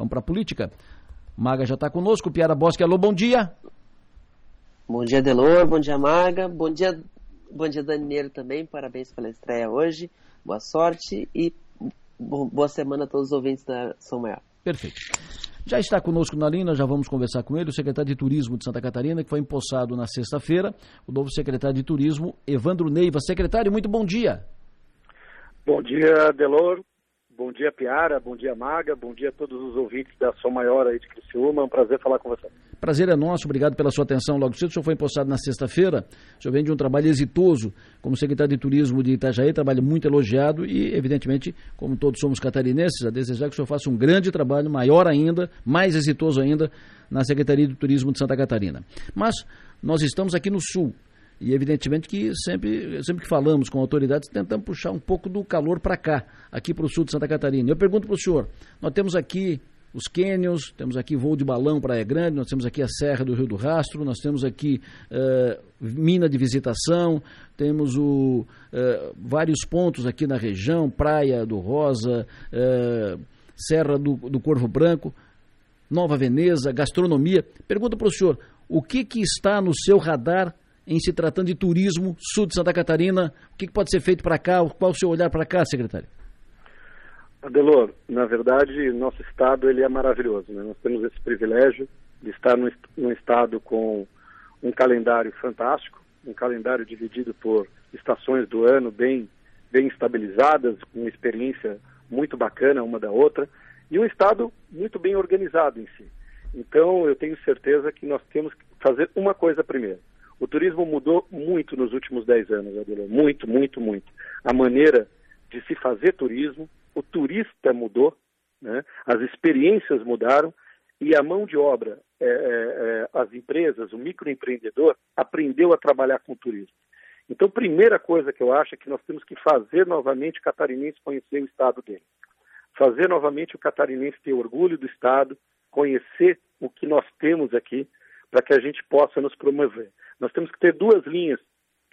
Vamos para a política. Maga já está conosco. Piara Bosque, alô, bom dia. Bom dia, Delor. Bom dia, Maga. Bom dia, bom dia, Daniel também. Parabéns pela estreia hoje. Boa sorte e boa semana a todos os ouvintes da São Maior. Perfeito. Já está conosco na linha, já vamos conversar com ele, o secretário de Turismo de Santa Catarina, que foi empossado na sexta-feira, o novo secretário de Turismo, Evandro Neiva. Secretário, muito bom dia. Bom dia, Delor. Bom dia, Piara. Bom dia, Maga. Bom dia a todos os ouvintes da Som Maior aí de Criciúma. É um prazer falar com você. Prazer é nosso. Obrigado pela sua atenção logo cedo. O senhor foi impostado na sexta-feira. O senhor vem de um trabalho exitoso como secretário de Turismo de Itajaí, trabalho muito elogiado e, evidentemente, como todos somos catarinenses, a desejar que o senhor faça um grande trabalho, maior ainda, mais exitoso ainda, na Secretaria de Turismo de Santa Catarina. Mas nós estamos aqui no Sul. E evidentemente que sempre, sempre que falamos com autoridades, tentamos puxar um pouco do calor para cá, aqui para o sul de Santa Catarina. Eu pergunto para o senhor, nós temos aqui os cânions, temos aqui voo de balão Praia Grande, nós temos aqui a Serra do Rio do Rastro, nós temos aqui uh, mina de visitação, temos o, uh, vários pontos aqui na região, Praia do Rosa, uh, Serra do, do Corvo Branco, Nova Veneza, gastronomia. Pergunto para o senhor, o que, que está no seu radar em se tratando de turismo sul de Santa Catarina? O que, pode ser feito para cá? Qual o seu olhar para cá, secretário? Adelor, na verdade, nosso estado ele é maravilhoso. Né? Nós temos esse privilégio de estar num, num estado com um calendário fantástico, um calendário dividido por estações do ano bem, bem estabilizadas, com uma experiência muito bacana uma da outra, e um estado muito bem organizado em si. Então, eu tenho certeza que nós temos que fazer uma coisa primeiro: o turismo mudou muito nos últimos 10 anos, Adela. Muito, muito, muito. A maneira de se fazer turismo, o turista mudou, né? as experiências mudaram e a mão de obra, é, é, é, as empresas, o microempreendedor, aprendeu a trabalhar com turismo. Então, primeira coisa que eu acho é que nós temos que fazer novamente o catarinense conhecer o estado dele. Fazer novamente o catarinense ter orgulho do estado, conhecer o que nós temos aqui, para que a gente possa nos promover. Nós temos que ter duas linhas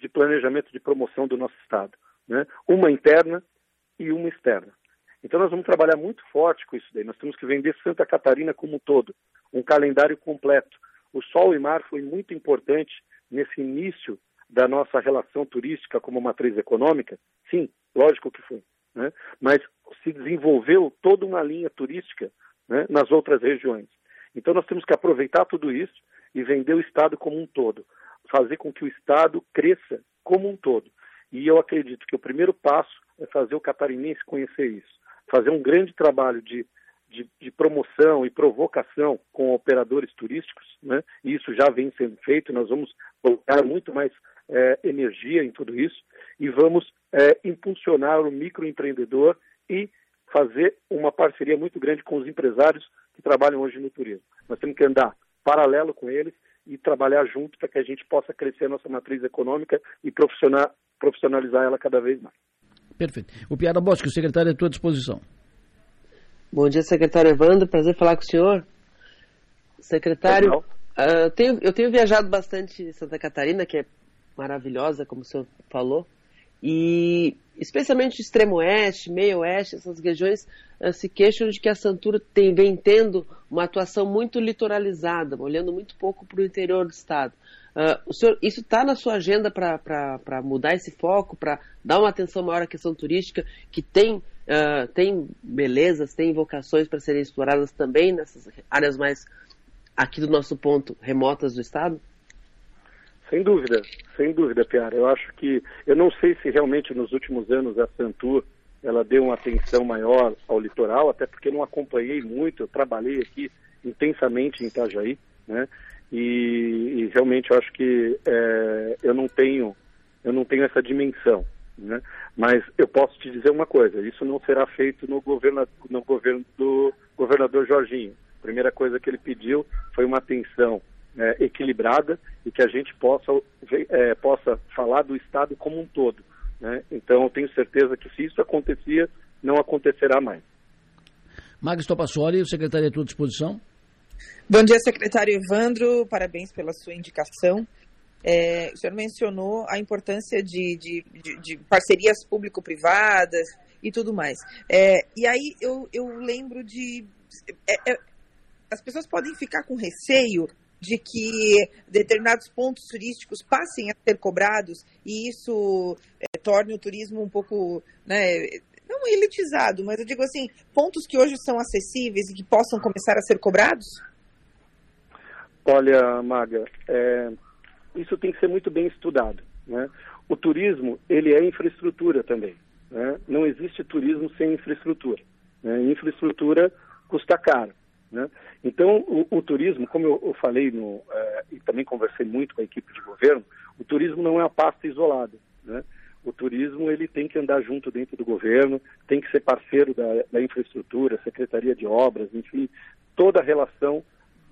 de planejamento de promoção do nosso Estado, né? uma interna e uma externa. Então nós vamos trabalhar muito forte com isso daí. Nós temos que vender Santa Catarina como um todo, um calendário completo. O Sol e Mar foi muito importante nesse início da nossa relação turística como matriz econômica. Sim, lógico que foi. Né? Mas se desenvolveu toda uma linha turística né, nas outras regiões. Então nós temos que aproveitar tudo isso e vender o Estado como um todo, fazer com que o Estado cresça como um todo. E eu acredito que o primeiro passo é fazer o catarinense conhecer isso, fazer um grande trabalho de, de, de promoção e provocação com operadores turísticos, né? e isso já vem sendo feito, nós vamos colocar muito mais é, energia em tudo isso, e vamos é, impulsionar o microempreendedor e fazer uma parceria muito grande com os empresários que trabalham hoje no turismo. Nós temos que andar paralelo com eles e trabalhar junto para que a gente possa crescer a nossa matriz econômica e profissionalizar ela cada vez mais. Perfeito. O Piara Bosque, o secretário é à tua disposição. Bom dia, secretário Evandro. Prazer falar com o senhor. Secretário, uh, tenho, eu tenho viajado bastante em Santa Catarina, que é maravilhosa, como o senhor falou. E especialmente o extremo oeste, meio oeste, essas regiões uh, se queixam de que a Santura tem, vem tendo uma atuação muito litoralizada, olhando muito pouco para o interior do estado. Uh, senhor, isso está na sua agenda para mudar esse foco, para dar uma atenção maior à questão turística, que tem, uh, tem belezas, tem vocações para serem exploradas também nessas áreas mais, aqui do nosso ponto, remotas do estado? Sem dúvida, sem dúvida, Piara. Eu acho que, eu não sei se realmente nos últimos anos a Santur ela deu uma atenção maior ao litoral, até porque não acompanhei muito, eu trabalhei aqui intensamente em Itajaí, né? E, e realmente eu acho que é, eu não tenho, eu não tenho essa dimensão, né? Mas eu posso te dizer uma coisa: isso não será feito no governo, no governo do governador Jorginho. A primeira coisa que ele pediu foi uma atenção é, equilibrada e que a gente possa, é, possa falar do Estado como um todo. Né? Então, eu tenho certeza que se isso acontecia, não acontecerá mais. Magis Topassoli, o secretário à tua disposição. Bom dia, secretário Evandro, parabéns pela sua indicação. É, o senhor mencionou a importância de, de, de, de parcerias público-privadas e tudo mais. É, e aí eu, eu lembro de é, é, as pessoas podem ficar com receio de que determinados pontos turísticos passem a ser cobrados e isso é, torne o turismo um pouco, né, não elitizado, mas eu digo assim, pontos que hoje são acessíveis e que possam começar a ser cobrados? Olha, Maga, é, isso tem que ser muito bem estudado. Né? O turismo, ele é infraestrutura também. Né? Não existe turismo sem infraestrutura. Né? Infraestrutura custa caro. Né? Então, o, o, turismo, como eu, eu falei no, é, e também conversei muito com a equipe de governo, o turismo não é uma pasta isolada. Né? O turismo ele tem que andar junto dentro do governo, tem que ser parceiro da, da infraestrutura, secretaria de obras, enfim, toda a relação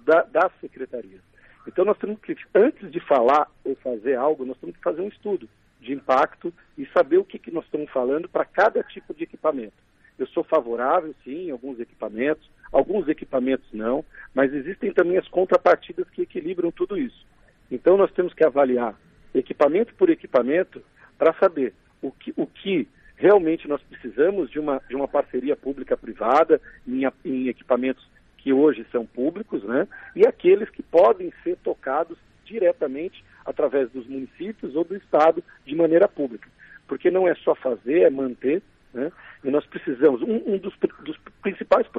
da, das secretarias. Então, nós temos que, antes de falar ou fazer algo, nós temos que fazer um estudo de impacto e saber o que, que nós estamos falando para cada tipo de equipamento. Eu sou favorável, sim, em alguns equipamentos, alguns equipamentos não, mas existem também as contrapartidas que equilibram tudo isso. Então, nós temos que avaliar equipamento por equipamento para saber o que, o que realmente nós precisamos de uma, de uma parceria pública-privada em, em equipamentos que hoje são públicos, né? E aqueles que podem ser tocados diretamente através dos municípios ou do Estado de maneira pública. Porque não é só fazer, é manter, né? E nós precisamos, um, um dos, dos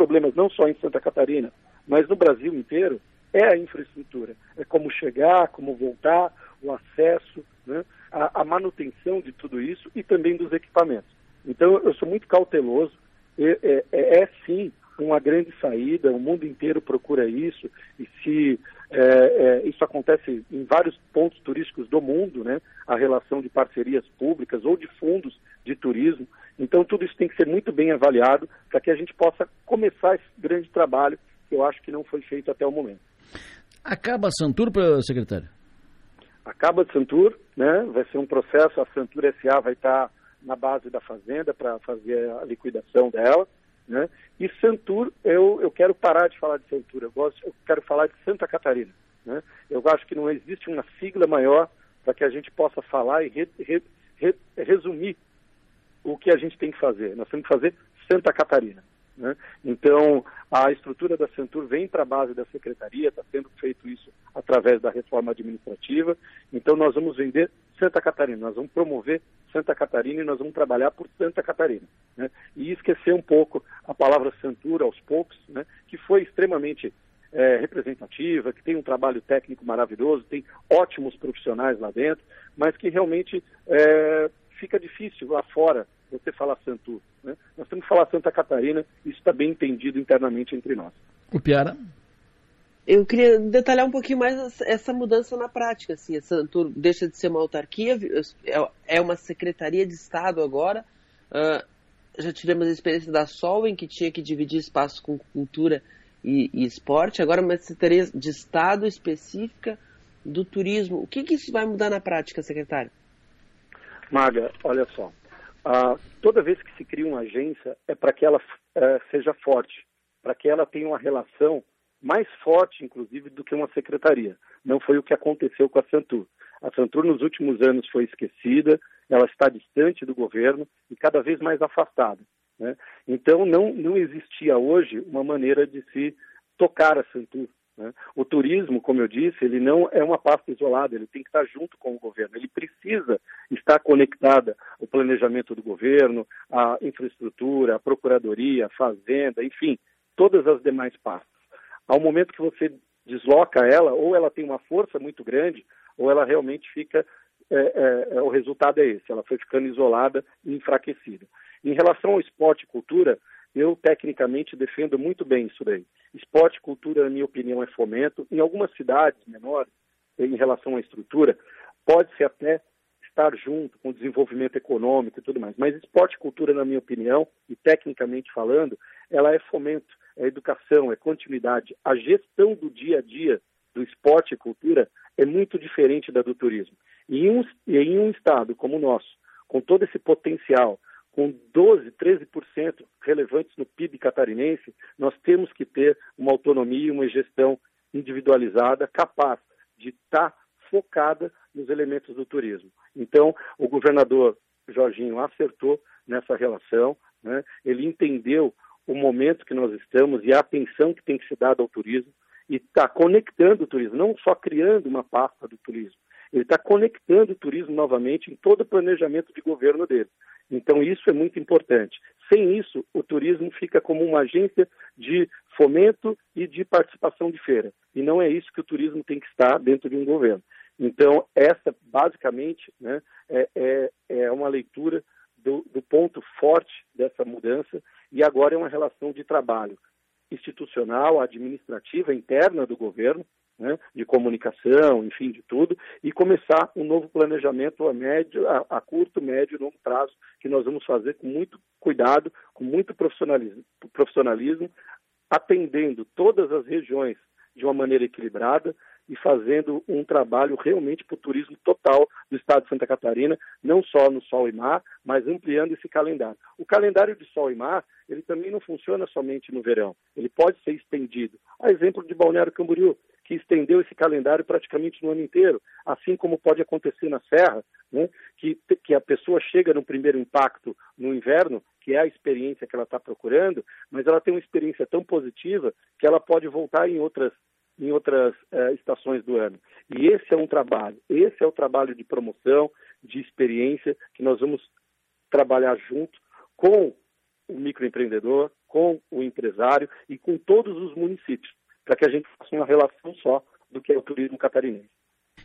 problemas, não só em Santa Catarina, mas no Brasil inteiro, é a infraestrutura. É como chegar, como voltar, o acesso, né? a, a manutenção de tudo isso e também dos equipamentos. Então, eu sou muito cauteloso. É, é, é, sim uma grande saída, o mundo inteiro procura isso, e se é, é, isso acontece em vários pontos turísticos do mundo, né, a relação de parcerias públicas ou de fundos de turismo. Então, tudo isso tem que ser muito bem avaliado para que a gente possa começar esse grande trabalho que eu acho que não foi feito até o momento. Acaba a Santur, secretário? Acaba a Santur, né, vai ser um processo, a Santur SA vai estar na base da fazenda para fazer a liquidação dela. Né? E Santur, eu, eu quero parar de falar de Santur, eu, gosto, eu quero falar de Santa Catarina. Né? Eu acho que não existe uma sigla maior para que a gente possa falar e re, re, re, resumir o que a gente tem que fazer. Nós temos que fazer Santa Catarina. Né? Então, a estrutura da Santur vem para a base da secretaria, está sendo feito isso através da reforma administrativa. Então, nós vamos vender Santa Catarina, nós vamos promover Santa Catarina e nós vamos trabalhar por Santa Catarina. Né? E esquecer um pouco a palavra Santur aos poucos, né? que foi extremamente é, representativa, que tem um trabalho técnico maravilhoso, tem ótimos profissionais lá dentro, mas que realmente é, fica difícil lá fora você falar Santur. Né? Nós temos que falar Santa Catarina, isso está bem entendido internamente entre nós. O Piara? Eu queria detalhar um pouquinho mais essa mudança na prática. Assim, a Santur deixa de ser uma autarquia, é, é uma secretaria de Estado agora. Uh, já tivemos a experiência da Solven, que tinha que dividir espaço com cultura e, e esporte. Agora, uma secretaria de Estado específica do turismo. O que, que isso vai mudar na prática, secretário? Maga, olha só. Ah, toda vez que se cria uma agência é para que ela eh, seja forte, para que ela tenha uma relação mais forte, inclusive, do que uma secretaria. Não foi o que aconteceu com a Santur. A Santur, nos últimos anos, foi esquecida, ela está distante do governo e cada vez mais afastada. Né? Então, não, não existia hoje uma maneira de se tocar a Santur. Né? O turismo, como eu disse, ele não é uma pasta isolada, ele tem que estar junto com o governo, ele precisa estar conectada ao planejamento do governo, à infraestrutura, à procuradoria, à fazenda, enfim, todas as demais pastas. Ao momento que você desloca ela, ou ela tem uma força muito grande, ou ela realmente fica, é, é, é o resultado é esse, ela foi ficando isolada e enfraquecida. Em relação ao esporte e cultura, eu, tecnicamente, defendo muito bem isso daí. Esporte e cultura, na minha opinião, é fomento. Em algumas cidades menores, em relação à estrutura, pode-se até estar junto com o desenvolvimento econômico e tudo mais. Mas esporte e cultura, na minha opinião, e tecnicamente falando, ela é fomento, é educação, é continuidade. A gestão do dia a dia do esporte e cultura é muito diferente da do turismo. E em um, e em um estado como o nosso, com todo esse potencial, com 12, 13% relevantes no PIB catarinense, nós temos que ter uma autonomia e uma gestão individualizada, capaz de estar tá focada nos elementos do turismo. Então, o governador Jorginho acertou nessa relação, né? ele entendeu o momento que nós estamos e a atenção que tem que ser dada ao turismo e está conectando o turismo, não só criando uma pasta do turismo, ele está conectando o turismo novamente em todo o planejamento de governo dele. Então, isso é muito importante. Sem isso, o turismo fica como uma agência de fomento e de participação de feira. E não é isso que o turismo tem que estar dentro de um governo. Então, essa, basicamente, né, é, é, é uma leitura do, do ponto forte dessa mudança, e agora é uma relação de trabalho institucional, administrativa, interna do governo, né, de comunicação, enfim, de tudo, e começar um novo planejamento a, médio, a, a curto, médio e longo prazo, que nós vamos fazer com muito cuidado, com muito profissionalismo, profissionalismo atendendo todas as regiões de uma maneira equilibrada, e fazendo um trabalho realmente para o turismo total do estado de Santa Catarina, não só no Sol e Mar, mas ampliando esse calendário. O calendário de Sol e Mar, ele também não funciona somente no verão, ele pode ser estendido. A exemplo de Balneário Camboriú, que estendeu esse calendário praticamente no ano inteiro, assim como pode acontecer na Serra, né, que, que a pessoa chega no primeiro impacto no inverno, que é a experiência que ela está procurando, mas ela tem uma experiência tão positiva que ela pode voltar em outras em outras uh, estações do ano. E esse é um trabalho, esse é o trabalho de promoção, de experiência, que nós vamos trabalhar junto com o microempreendedor, com o empresário e com todos os municípios, para que a gente faça uma relação só do que é o turismo catarinense.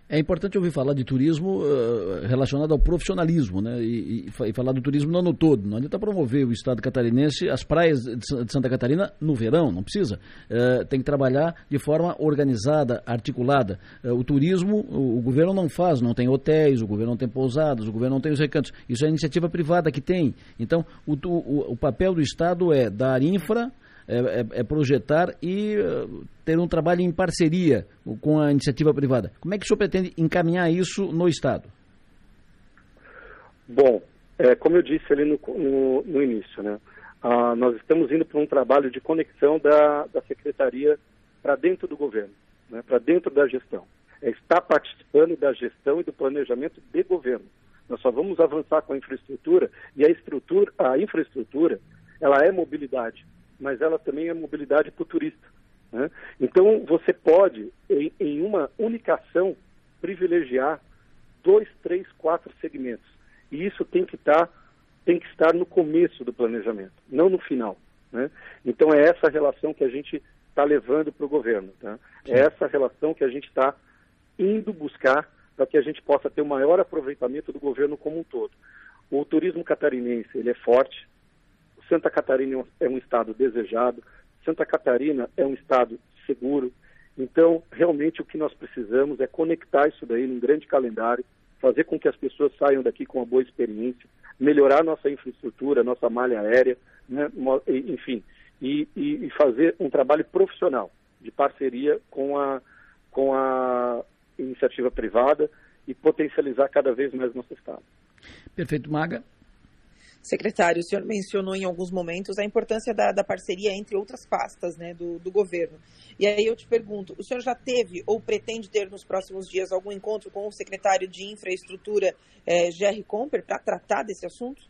É importante ouvir falar de turismo uh, relacionado ao profissionalismo, né? E, e, e, falar do turismo no ano todo. Não adianta promover o estado catarinense, as praias de Santa Catarina no verão, não precisa. Uh, tem que trabalhar de forma organizada, articulada. Uh, o turismo, o, o, governo não faz, não tem hotéis, o governo não tem pousadas, o governo não tem os recantos. Isso é iniciativa privada que tem. Então, o, o, o papel do Estado é dar infra é, é, é projetar e uh, ter um trabalho em parceria com a iniciativa privada. Como é que o senhor pretende encaminhar isso no Estado? Bom, é, como eu disse ali no, no, no início, né, uh, nós estamos indo para um trabalho de conexão da, da Secretaria para dentro do governo, né, para dentro da gestão. É estar participando da gestão e do planejamento de governo. Nós só vamos avançar com a infraestrutura e a estrutura, a infraestrutura, ela é mobilidade mas ela também é mobilidade para o turista. Né? Então, você pode, em, em, uma única ação, privilegiar dois, três, quatro segmentos. E isso tem que, estar, tá, tem que estar no começo do planejamento, não no final. Né? Então, é essa relação que a gente está levando para o governo. Tá? É essa relação que a gente está indo buscar para que a gente possa ter o maior aproveitamento do governo como um todo. O turismo catarinense ele é forte, Santa Catarina é um estado desejado, Santa Catarina é um estado seguro. Então, realmente o que nós precisamos é conectar isso daí num grande calendário, fazer com que as pessoas saiam daqui com uma boa experiência, melhorar nossa infraestrutura, nossa malha aérea, né? enfim, e, e, fazer um trabalho profissional de parceria com a, com a iniciativa privada e potencializar cada vez mais nosso estado. Perfeito, Maga. Secretário, o senhor mencionou em alguns momentos a importância da, da parceria entre outras pastas né, do, do, governo. E aí eu te pergunto, o senhor já teve ou pretende ter nos próximos dias algum encontro com o secretário de Infraestrutura, Jerry Comper, para tratar desse assunto?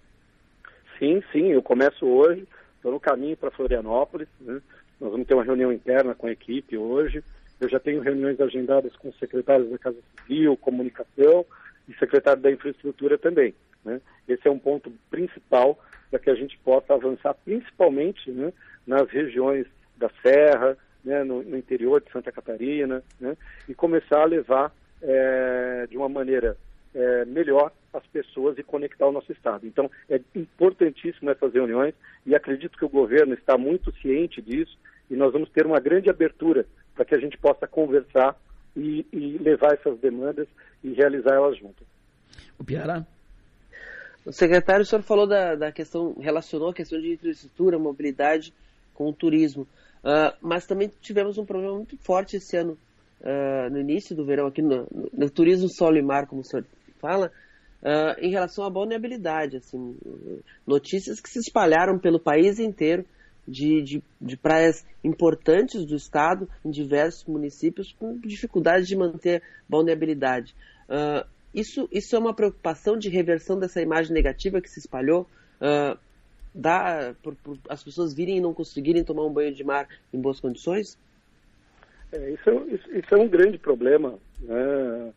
Sim, sim, eu começo hoje, estou no caminho para Florianópolis, né? nós vamos ter uma reunião interna com a equipe hoje, eu já tenho reuniões agendadas com os secretários da Casa Civil, Comunicação e secretário da Infraestrutura também. Né? Esse é um ponto principal para que a gente possa avançar, principalmente né, nas regiões da Serra, né, no, no, interior de Santa Catarina, né, e começar a levar é, de uma maneira é, melhor as pessoas e conectar o nosso Estado. Então, é importantíssimo essas reuniões e acredito que o governo está muito ciente disso e nós vamos ter uma grande abertura para que a gente possa conversar e, e levar essas demandas e realizar elas juntas. O Piara? O secretário, o senhor falou da, da questão, relacionou a questão de infraestrutura, mobilidade com o turismo. Uh, mas também tivemos um problema muito forte esse ano, uh, no início do verão, aqui no, no, no, turismo solo e mar, como o senhor fala, uh, em relação à vulnerabilidade. Assim, notícias que se espalharam pelo país inteiro de, de, de, praias importantes do estado, em diversos municípios, com dificuldade de manter vulnerabilidade. Isso, isso é uma preocupação de reversão dessa imagem negativa que se espalhou? Uh, dá por, por, as pessoas virem e não conseguirem tomar um banho de mar em boas condições? É, isso, é, isso, isso, é um grande problema, né,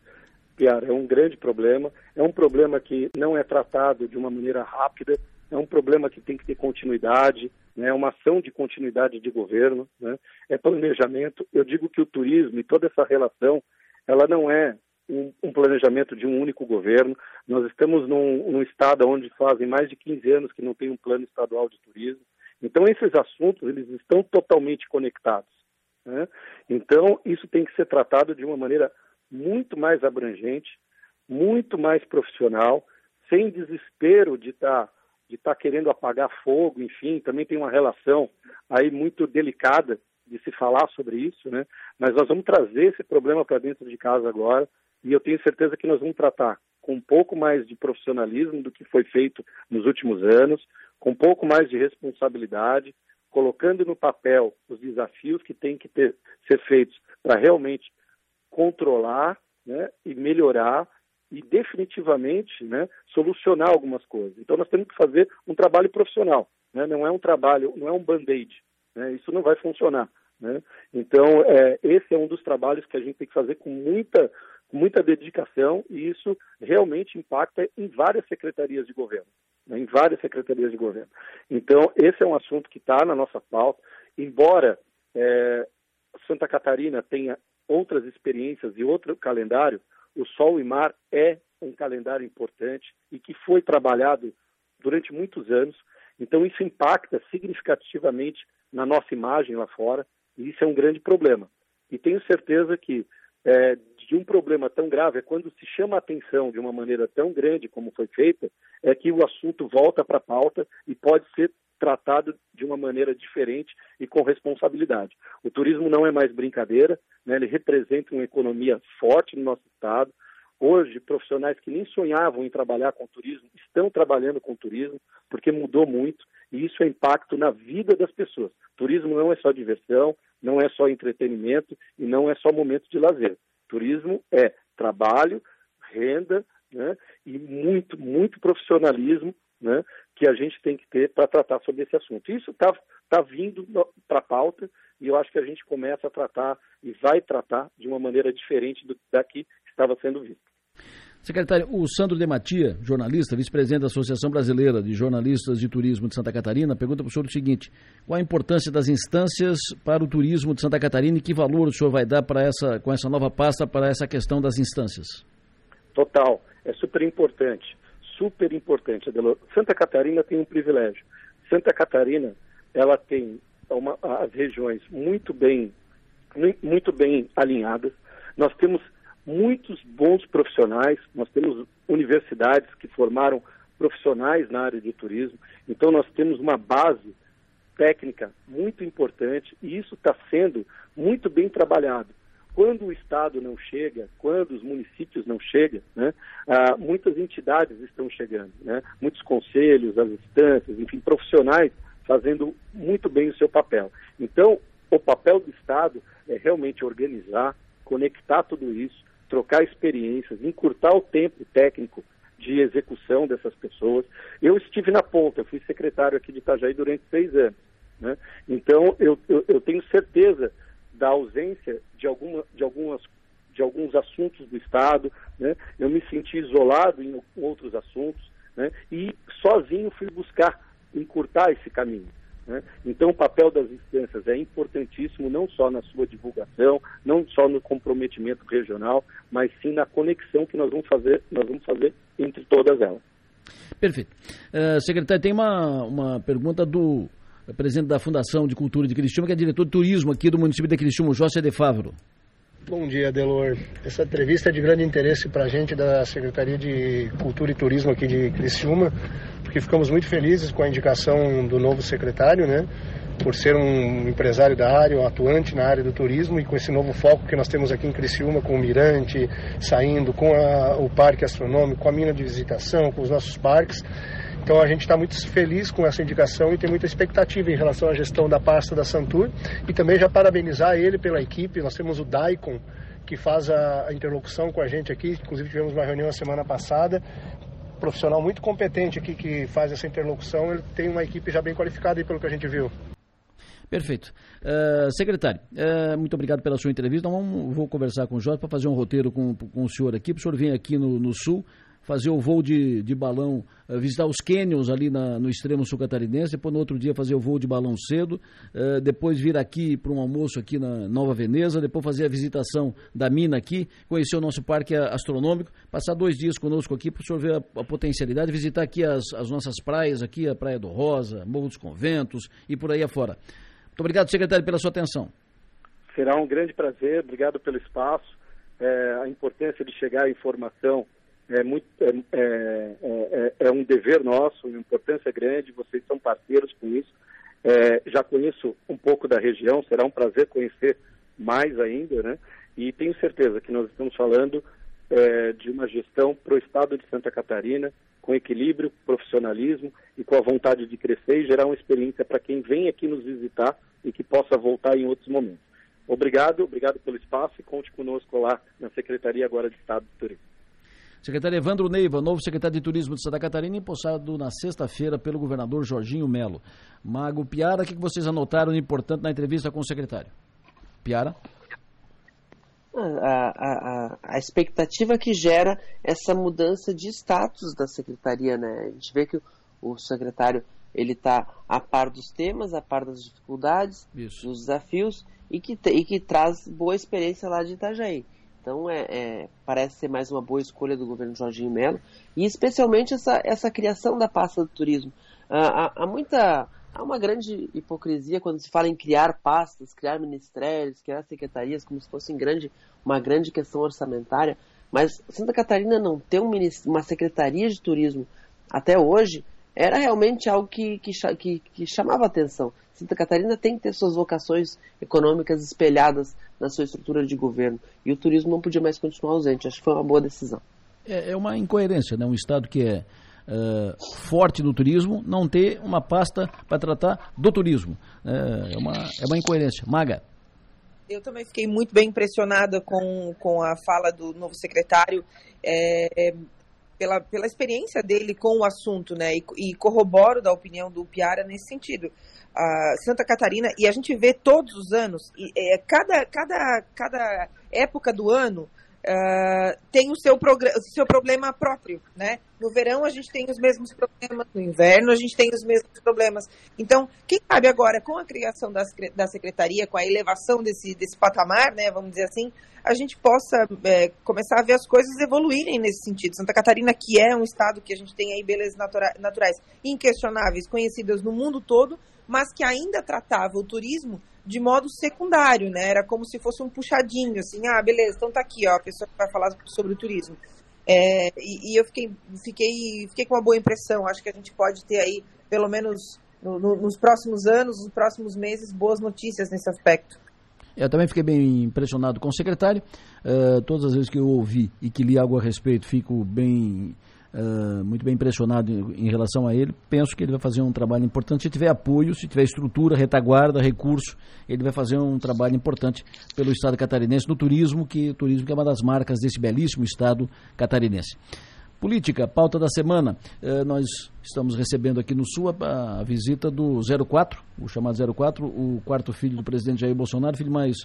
Piara? É um grande problema. É um problema que não é tratado de uma maneira rápida. É um problema que tem que ter continuidade, né, é uma ação de continuidade de governo, né, é planejamento. Eu digo que o turismo e toda essa relação, ela não é um, um, planejamento de um único governo. Nós estamos num, num, estado onde fazem mais de 15 anos que não tem um plano estadual de turismo. Então, esses assuntos, eles estão totalmente conectados. Né? Então, isso tem que ser tratado de uma maneira muito mais abrangente, muito mais profissional, sem desespero de estar tá, de tá querendo apagar fogo, enfim, também tem uma relação aí muito delicada de se falar sobre isso, né? Mas nós vamos trazer esse problema para dentro de casa agora, e eu tenho certeza que nós vamos tratar com um pouco mais de profissionalismo do que foi feito nos últimos anos, com um pouco mais de responsabilidade, colocando no papel os desafios que têm que ter, ser feitos para realmente controlar né, e melhorar e definitivamente né, solucionar algumas coisas. Então nós temos que fazer um trabalho profissional, né, não é um trabalho, não é um band-aid, né, isso não vai funcionar. Né? Então é, esse é um dos trabalhos que a gente tem que fazer com muita com muita dedicação e isso realmente impacta em várias secretarias de governo, né, em várias secretarias de governo. Então, esse é um assunto que está na nossa pauta, embora é, Santa Catarina tenha outras experiências e outro calendário, o Sol e Mar é um calendário importante e que foi trabalhado durante muitos anos. Então, isso impacta significativamente na nossa imagem lá fora, e isso é um grande problema. E tenho certeza que é, de um problema tão grave é quando se chama a atenção de uma maneira tão grande como foi feita, é que o assunto volta para a pauta e pode ser tratado de uma maneira diferente e com responsabilidade. O turismo não é mais brincadeira, né? ele representa uma economia forte no nosso estado. Hoje, profissionais que nem sonhavam em trabalhar com turismo estão trabalhando com turismo, porque mudou muito, e isso é impacto na vida das pessoas. Turismo não é só diversão, não é só entretenimento e não é só momento de lazer. Turismo é trabalho, renda né, e muito, muito profissionalismo né, que a gente tem que ter para tratar sobre esse assunto. Isso está tá vindo para a pauta e eu acho que a gente começa a tratar e vai tratar de uma maneira diferente do, daqui que estava sendo visto. Secretário, o Sandro de Matia, jornalista, vice-presidente da Associação Brasileira de Jornalistas de Turismo de Santa Catarina, pergunta para o senhor o seguinte: qual a importância das instâncias para o turismo de Santa Catarina e que valor o senhor vai dar para essa, com essa nova pasta para essa questão das instâncias? Total, é super importante, super importante. Santa Catarina tem um privilégio. Santa Catarina, ela tem uma, as regiões muito bem, muito bem alinhadas. Nós temos muitos bons profissionais, nós temos universidades que formaram profissionais na área de turismo, então nós temos uma base técnica muito importante e isso está sendo muito bem trabalhado. Quando o Estado não chega, quando os municípios não chegam, né, ah, muitas entidades estão chegando, né, muitos conselhos, as instâncias, enfim, profissionais fazendo muito bem o seu papel. Então, o papel do Estado é realmente organizar, conectar tudo isso, trocar experiências, encurtar o tempo técnico de execução dessas pessoas. Eu estive na ponta, eu fui secretário aqui de Itajaí durante seis anos. Né? Então, eu, eu, eu, tenho certeza da ausência de, alguma, de, algumas, de alguns assuntos do Estado. Né? Eu me senti isolado em outros assuntos né? e sozinho fui buscar encurtar esse caminho. Né? Então, o papel das instâncias é importantíssimo, não só na sua divulgação, não só no comprometimento regional, mas sim na conexão que nós vamos fazer, nós vamos fazer entre todas elas. Perfeito. Uh, secretário, tem uma, uma pergunta do presidente da Fundação de Cultura de Criciúma, que é diretor de turismo aqui do município de Criciúma, José de Favro. Bom dia, Delor. Essa entrevista é de grande interesse para a gente da Secretaria de Cultura e Turismo aqui de Criciúma, porque ficamos muito felizes com a indicação do novo secretário, né? Por ser um empresário da área, um atuante na área do turismo e com esse novo foco que nós temos aqui em Criciúma, com o Mirante saindo, com a, o Parque Astronômico, com a mina de visitação, com os nossos parques. Então a gente está muito feliz com essa indicação e tem muita expectativa em relação à gestão da pasta da Santur e também já parabenizar ele pela equipe. Nós temos o Daikon que faz a interlocução com a gente aqui, inclusive tivemos uma reunião a semana passada profissional muito competente aqui que faz essa interlocução, ele tem uma equipe já bem qualificada aí pelo que a gente viu. Perfeito. Uh, secretário, uh, muito obrigado pela sua entrevista. Então, vamos, vou conversar com o Jorge para fazer um roteiro com, com o senhor aqui. O senhor vem aqui no, no Sul, fazer o voo de, de balão, uh, visitar os cânions ali na, no extremo sul catarinense, depois no outro dia fazer o voo de balão cedo, uh, depois vir aqui para um almoço aqui na Nova Veneza, depois fazer a visitação da mina aqui, conhecer o nosso parque astronômico, passar dois dias conosco aqui para o senhor ver a, a, potencialidade, visitar aqui as, as nossas praias, aqui a Praia do Rosa, Morro dos Conventos e por aí afora. Muito obrigado, secretário, pela sua atenção. Será um grande prazer, obrigado pelo espaço, é, a importância de chegar à informação é, muito, é, é, é, é, um dever nosso, uma importância grande, vocês são parceiros com isso. É, já conheço um pouco da região, será um prazer conhecer mais ainda, né? E tenho certeza que nós estamos falando é, de uma gestão para o estado de Santa Catarina, com equilíbrio, profissionalismo e com a vontade de crescer e gerar uma experiência para quem vem aqui nos visitar e que possa voltar em outros momentos. Obrigado, obrigado pelo espaço e conte conosco lá na Secretaria agora de Estado de Turismo. Secretário Evandro Neiva, novo secretário de Turismo de Santa Catarina, empossado na sexta-feira pelo governador Jorginho Melo. Mago Piara, o que vocês anotaram de importante na entrevista com o secretário? Piara? A, a, a, expectativa que gera essa mudança de status da secretaria, né? A gente vê que o, o secretário ele está a par dos temas, a par das dificuldades, Isso. dos desafios e que, e que traz boa experiência lá de Itajaí. Então, é, é, parece ser mais uma boa escolha do governo Jorginho Melo, e especialmente essa, essa criação da pasta do turismo. Ah, há, há, muita, há uma grande hipocrisia quando se fala em criar pastas, criar ministérios, criar secretarias, como se fosse grande, uma grande questão orçamentária, mas Santa Catarina não ter um, uma secretaria de turismo até hoje era realmente algo que, que, que, que chamava atenção. Santa Catarina tem que ter suas vocações econômicas espelhadas na sua estrutura de governo. E o turismo não podia mais continuar ausente. Acho que foi uma boa decisão. É, é uma incoerência, né? Um Estado que é uh, forte no turismo não ter uma pasta para tratar do turismo. É, é uma, é uma incoerência. Maga. Eu também fiquei muito bem impressionada com, com a fala do novo secretário. É, pela, pela experiência dele com o assunto, né? E, e corroboro da opinião do Piara nesse sentido. Uh, Santa Catarina, e a gente vê todos os anos, e, é, cada, cada, cada época do ano uh, tem o seu, o seu problema próprio, né? No verão a gente tem os mesmos problemas, no inverno a gente tem os mesmos problemas. Então, quem sabe agora, com a criação da, da secretaria, com a elevação desse, desse patamar, né, vamos dizer assim, a gente possa é, começar a ver as coisas evoluírem nesse sentido. Santa Catarina, que é um estado que a gente tem aí belezas natura naturais inquestionáveis, conhecidas no mundo todo, mas que ainda tratava o turismo de modo secundário, né? Era como se fosse um puxadinho, assim, ah, beleza, então tá aqui, ó, a pessoa que vai falar sobre o turismo. É, e, e, eu fiquei, fiquei, fiquei com uma boa impressão. Acho que a gente pode ter aí, pelo menos no, no, nos próximos anos, nos próximos meses, boas notícias nesse aspecto. Eu também fiquei bem impressionado com o secretário. Uh, todas as vezes que eu ouvi e que li algo a respeito, fico bem muito bem impressionado em, em, relação a ele. Penso que ele vai fazer um trabalho importante. Se tiver apoio, se tiver estrutura, retaguarda, recurso, ele vai fazer um trabalho importante pelo Estado catarinense no turismo, que turismo que é uma das marcas desse belíssimo Estado catarinense. Política, pauta da semana. Nós estamos recebendo aqui no Sul a, a, visita do 04, o chamado 04, o quarto filho do presidente Jair Bolsonaro, filho mais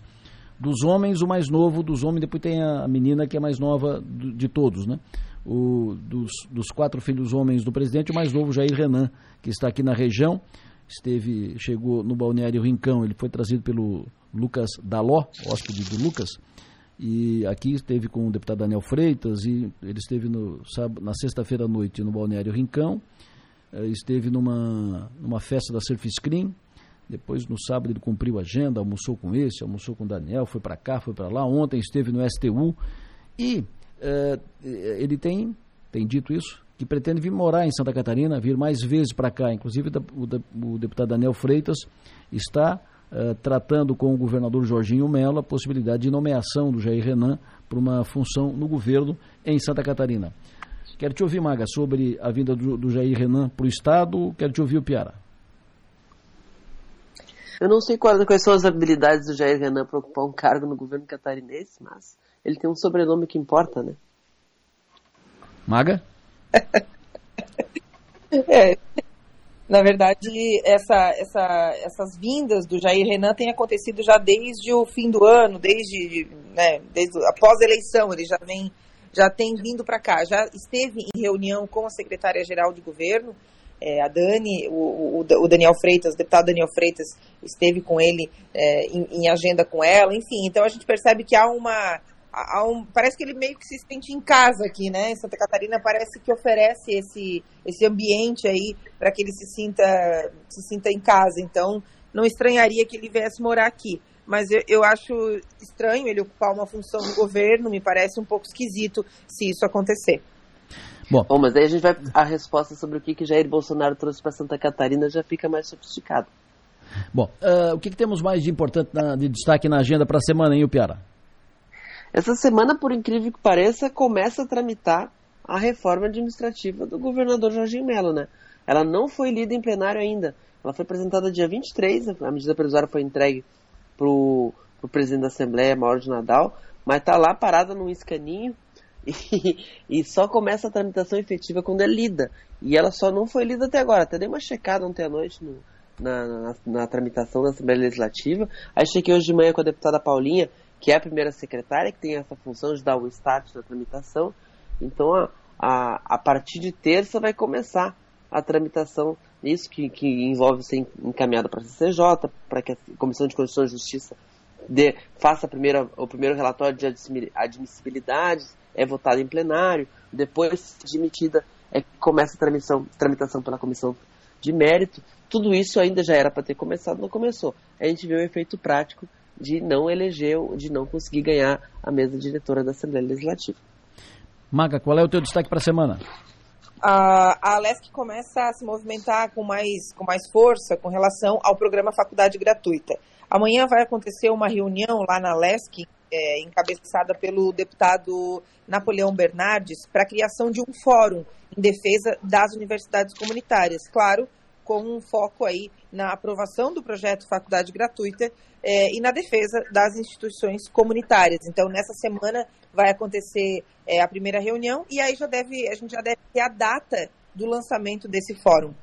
dos homens, o mais novo dos homens, depois tem a menina que é mais nova de todos, né? O, dos, dos, quatro filhos homens do presidente, o mais novo, Jair Renan, que está aqui na região, esteve, chegou no balneário Rincão, ele foi trazido pelo Lucas Daló, hóspede do Lucas, e aqui esteve com o deputado Daniel Freitas, e ele esteve no, na sexta-feira à noite no balneário Rincão, eh, esteve numa, numa festa da Surf Screen, depois no sábado ele cumpriu a agenda, almoçou com esse, almoçou com o Daniel, foi para cá, foi para lá, ontem esteve no STU, e ele tem, tem dito isso, que pretende vir morar em Santa Catarina, vir mais vezes para cá. Inclusive, o, deputado Daniel Freitas está uh, tratando com o governador Jorginho Mello a possibilidade de nomeação do Jair Renan para uma função no governo em Santa Catarina. Quero te ouvir, Maga, sobre a vinda do, Jair Renan para o Estado. Quero te ouvir, o Piara. Eu não sei quais são as habilidades do Jair Renan para ocupar um cargo no governo catarinense, mas ele tem um sobrenome que importa, né? Maga? É, na verdade, essa, essa, essas vindas do Jair Renan têm acontecido já desde o fim do ano, desde, né, desde após a eleição, ele já vem já tem vindo para cá, já esteve em reunião com a secretária-geral de governo, é, a Dani, o, o, o, Daniel Freitas, o deputado Daniel Freitas, esteve com ele é, em, em, agenda com ela, enfim, então a gente percebe que há uma. Há um, parece que ele meio que se sente em casa aqui, né? Santa Catarina parece que oferece esse, esse ambiente aí para que ele se sinta, se sinta em casa. Então, não estranharia que ele viesse morar aqui mas eu, eu, acho estranho ele ocupar uma função no governo, me parece um pouco esquisito se isso acontecer. Bom, Bom mas aí a gente vai a resposta sobre o que, que Jair Bolsonaro trouxe para Santa Catarina já fica mais sofisticado. Bom, uh, o que, que, temos mais de importante na, de destaque na agenda para a semana, hein, Piara? Essa semana, por incrível que pareça, começa a tramitar a reforma administrativa do governador Jorginho Melo, né? Ela não foi lida em plenário ainda. Ela foi apresentada dia 23, a medida provisória foi entregue para o presidente da Assembleia, Mauro de Nadal, mas está lá parada num escaninho e, e, só começa a tramitação efetiva quando é lida. E ela só não foi lida até agora. Até dei uma checada ontem à noite no, na, na, na, tramitação da Assembleia Legislativa. Aí chequei hoje de manhã com a deputada Paulinha, que é a primeira secretária, que tem essa função de dar o start da tramitação. Então, a, a, a partir de terça vai começar a tramitação isso que, que envolve ser encaminhado para a CCJ, para que a Comissão de Constituição e Justiça dê, faça primeira, o primeiro relatório de admissibilidade, é votado em plenário, depois de emitida é que começa a tramitação, tramitação pela Comissão de Mérito. Tudo isso ainda já era para ter começado, não começou. A gente vê o efeito prático de não eleger, de não conseguir ganhar a mesa diretora da Assembleia Legislativa. Maga, qual é o teu destaque para a semana? a, a Alesc começa a se movimentar com mais, com mais força com relação ao programa Faculdade Gratuita. Amanhã vai acontecer uma reunião lá na Alesc, é, encabeçada pelo deputado Napoleão Bernardes, para a criação de um fórum em defesa das universidades comunitárias. Claro, com um foco aí na aprovação do projeto Faculdade Gratuita é, e na defesa das instituições comunitárias. Então, nessa semana vai acontecer é, a primeira reunião e aí já deve, a gente já deve ter a data do lançamento desse fórum.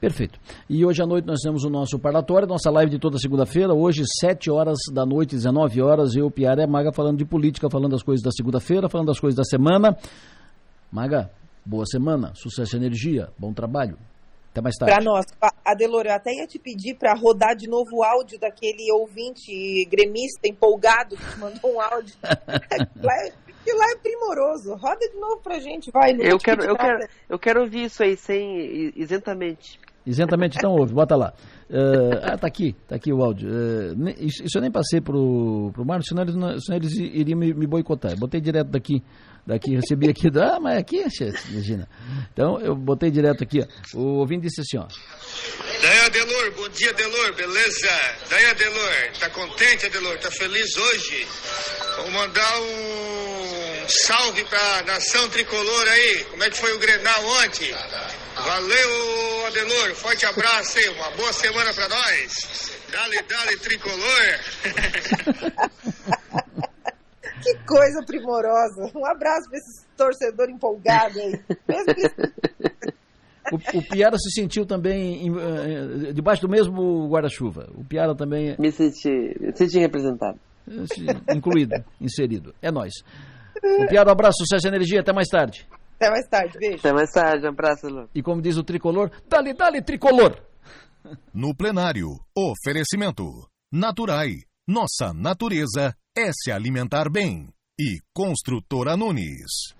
Perfeito. E hoje à noite nós temos o nosso parlatório, nossa live de toda segunda-feira. Hoje, 7 horas da noite, 19 horas, eu, Piara Maga falando de política, falando das coisas da segunda-feira, falando das coisas da semana. Maga, boa semana, sucesso e energia, bom trabalho. Até mais tarde. Para nós. Adelor, eu até ia te pedir para rodar de novo o áudio daquele ouvinte gremista empolgado que te mandou um áudio. lá, é, lá é primoroso. Roda de novo pra gente, vai. Eu quero, eu, quero, eu quero ouvir isso aí sem isentamente. Isentamente, então ouve, bota lá. Uh, ah, tá aqui, tá aqui o áudio. Uh, isso, isso, eu nem passei pro, pro Mário, senão eles, senão eles iriam me, me boicotar. Eu botei direto daqui daqui, recebi aqui, ah, mas aqui, imagina. Então, eu botei direto aqui, ó. O ouvinte disse assim, ó. Daí, Adelor, bom dia, Adelor, beleza? Daí, Adelor, tá contente, Adelor? Tá feliz hoje? Vou mandar um salve pra nação tricolor aí. Como é que foi o Grenal ontem? Valeu, Adelor, forte abraço aí, uma boa semana pra nós. Dale, dale, tricolor. Que coisa primorosa. Um abraço para esse torcedor empolgado aí. O, o Piara se sentiu também em, uh, debaixo do mesmo guarda-chuva. O Piara também. Me senti, me senti representado. Incluído, inserido. É nós. O Piara, um abraço, sucesso e energia. Até mais tarde. Até mais tarde, beijo. Até mais tarde, um abraço, Lu. E como diz o tricolor, dale, dale, tricolor. No plenário, oferecimento. Naturai. Nossa natureza é se alimentar bem. E Construtora Nunes.